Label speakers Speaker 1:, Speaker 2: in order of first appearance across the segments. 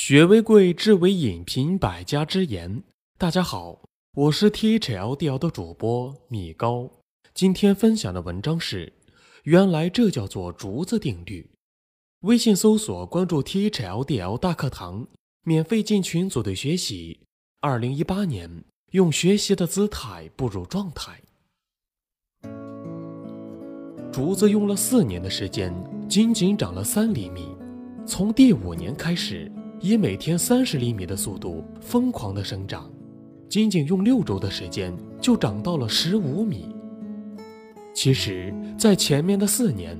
Speaker 1: 学为贵，智为引，品百家之言。大家好，我是 THLDL 的主播米高。今天分享的文章是：原来这叫做竹子定律。微信搜索关注 THLDL 大课堂，免费进群组队学习。二零一八年，用学习的姿态步入状态。竹子用了四年的时间，仅仅长了三厘米。从第五年开始。以每天三十厘米的速度疯狂的生长，仅仅用六周的时间就长到了十五米。其实，在前面的四年，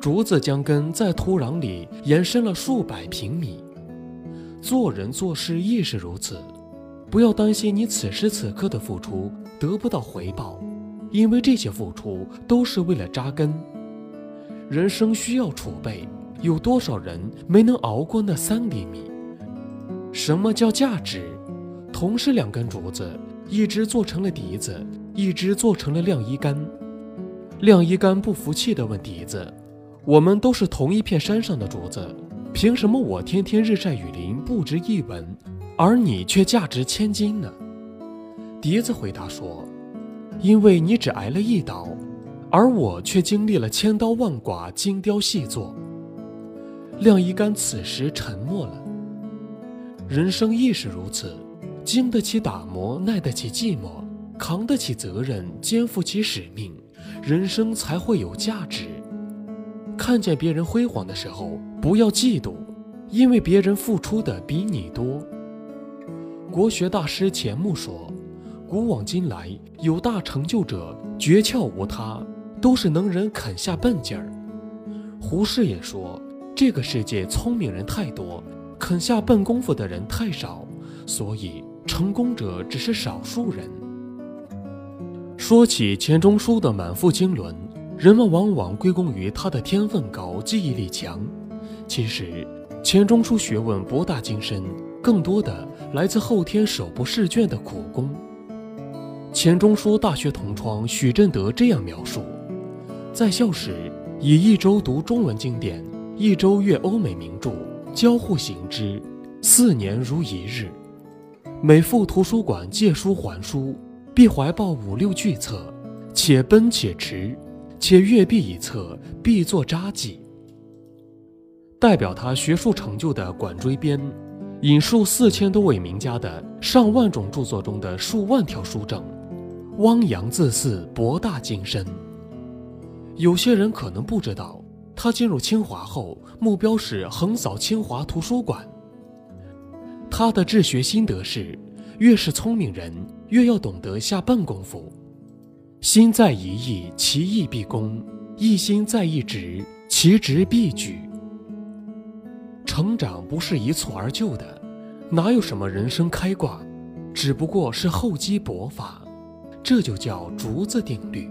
Speaker 1: 竹子将根在土壤里延伸了数百平米。做人做事亦是如此，不要担心你此时此刻的付出得不到回报，因为这些付出都是为了扎根。人生需要储备，有多少人没能熬过那三厘米？什么叫价值？同是两根竹子，一只做成了笛子，一只做成了晾衣杆。晾衣杆不服气地问笛子：“我们都是同一片山上的竹子，凭什么我天天日晒雨淋不值一文，而你却价值千金呢？”笛子回答说：“因为你只挨了一刀，而我却经历了千刀万剐，精雕细作。”晾衣杆此时沉默了。人生亦是如此，经得起打磨，耐得起寂寞，扛得起责任，肩负起使命，人生才会有价值。看见别人辉煌的时候，不要嫉妒，因为别人付出的比你多。国学大师钱穆说：“古往今来，有大成就者，诀窍无他，都是能人肯下笨劲儿。”胡适也说：“这个世界聪明人太多。”肯下笨功夫的人太少，所以成功者只是少数人。说起钱钟书的满腹经纶，人们往往归功于他的天分高、记忆力强。其实，钱钟书学问博大精深，更多的来自后天手不释卷的苦功。钱钟书大学同窗许振德这样描述：在校时，以一周读中文经典，一周阅欧美名著。交互行之，四年如一日。每赴图书馆借书还书，必怀抱五六巨册，且奔且驰，且阅毕一册，必作札记。代表他学术成就的管锥编，引述四千多位名家的上万种著作中的数万条书证，汪洋恣肆，博大精深。有些人可能不知道。他进入清华后，目标是横扫清华图书馆。他的治学心得是：越是聪明人，越要懂得下笨功夫。心在一意，其意必攻；一心在一职，其职必举。成长不是一蹴而就的，哪有什么人生开挂，只不过是厚积薄发。这就叫竹子定律。